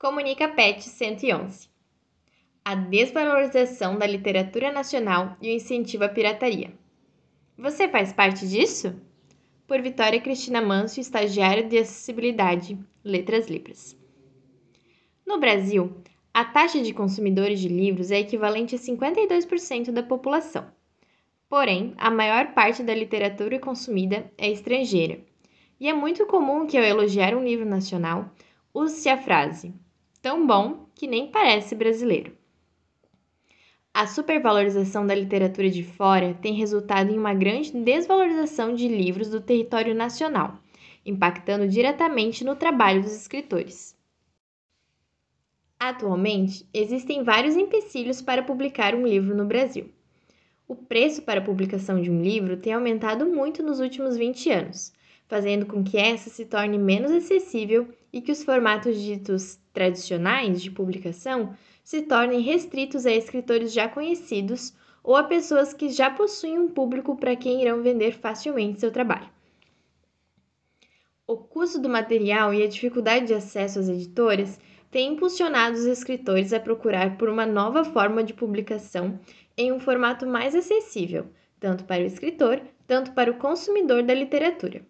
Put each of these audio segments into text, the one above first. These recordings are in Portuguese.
Comunica PET 111. A desvalorização da literatura nacional e o incentivo à pirataria. Você faz parte disso? Por Vitória Cristina Manso, estagiária de acessibilidade, Letras Libras. No Brasil, a taxa de consumidores de livros é equivalente a 52% da população. Porém, a maior parte da literatura consumida é estrangeira. E é muito comum que, ao elogiar um livro nacional, use-se a frase tão bom que nem parece brasileiro. A supervalorização da literatura de fora tem resultado em uma grande desvalorização de livros do território nacional, impactando diretamente no trabalho dos escritores. Atualmente, existem vários empecilhos para publicar um livro no Brasil. O preço para a publicação de um livro tem aumentado muito nos últimos 20 anos, fazendo com que essa se torne menos acessível e que os formatos ditos tradicionais de publicação se tornem restritos a escritores já conhecidos ou a pessoas que já possuem um público para quem irão vender facilmente seu trabalho. O custo do material e a dificuldade de acesso às editoras têm impulsionado os escritores a procurar por uma nova forma de publicação em um formato mais acessível, tanto para o escritor, tanto para o consumidor da literatura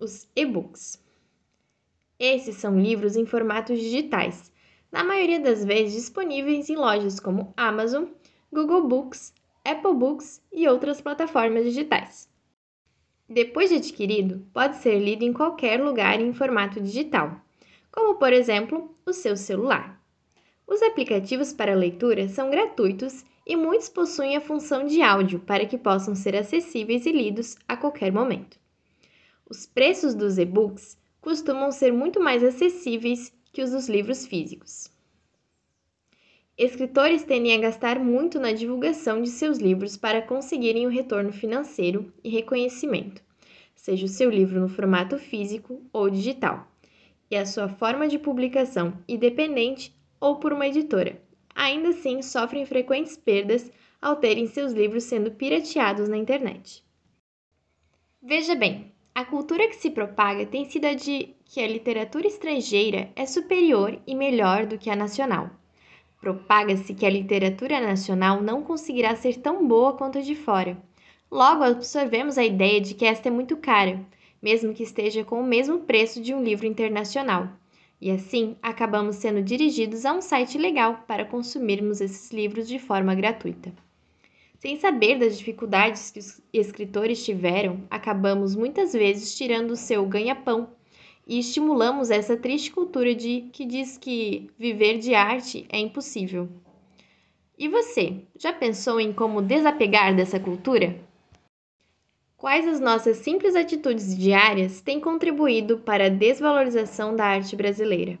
os e-books. Esses são livros em formatos digitais, na maioria das vezes disponíveis em lojas como Amazon, Google Books, Apple Books e outras plataformas digitais. Depois de adquirido, pode ser lido em qualquer lugar em formato digital, como por exemplo o seu celular. Os aplicativos para leitura são gratuitos e muitos possuem a função de áudio para que possam ser acessíveis e lidos a qualquer momento. Os preços dos e-books costumam ser muito mais acessíveis que os dos livros físicos. Escritores tendem a gastar muito na divulgação de seus livros para conseguirem o retorno financeiro e reconhecimento, seja o seu livro no formato físico ou digital, e a sua forma de publicação independente ou por uma editora. Ainda assim, sofrem frequentes perdas ao terem seus livros sendo pirateados na internet. Veja bem, a cultura que se propaga tem sido a de que a literatura estrangeira é superior e melhor do que a nacional. Propaga-se que a literatura nacional não conseguirá ser tão boa quanto a de fora. Logo, absorvemos a ideia de que esta é muito cara, mesmo que esteja com o mesmo preço de um livro internacional. E assim, acabamos sendo dirigidos a um site legal para consumirmos esses livros de forma gratuita. Sem saber das dificuldades que os escritores tiveram, acabamos muitas vezes tirando o seu ganha-pão e estimulamos essa triste cultura de que diz que viver de arte é impossível. E você, já pensou em como desapegar dessa cultura? Quais as nossas simples atitudes diárias têm contribuído para a desvalorização da arte brasileira?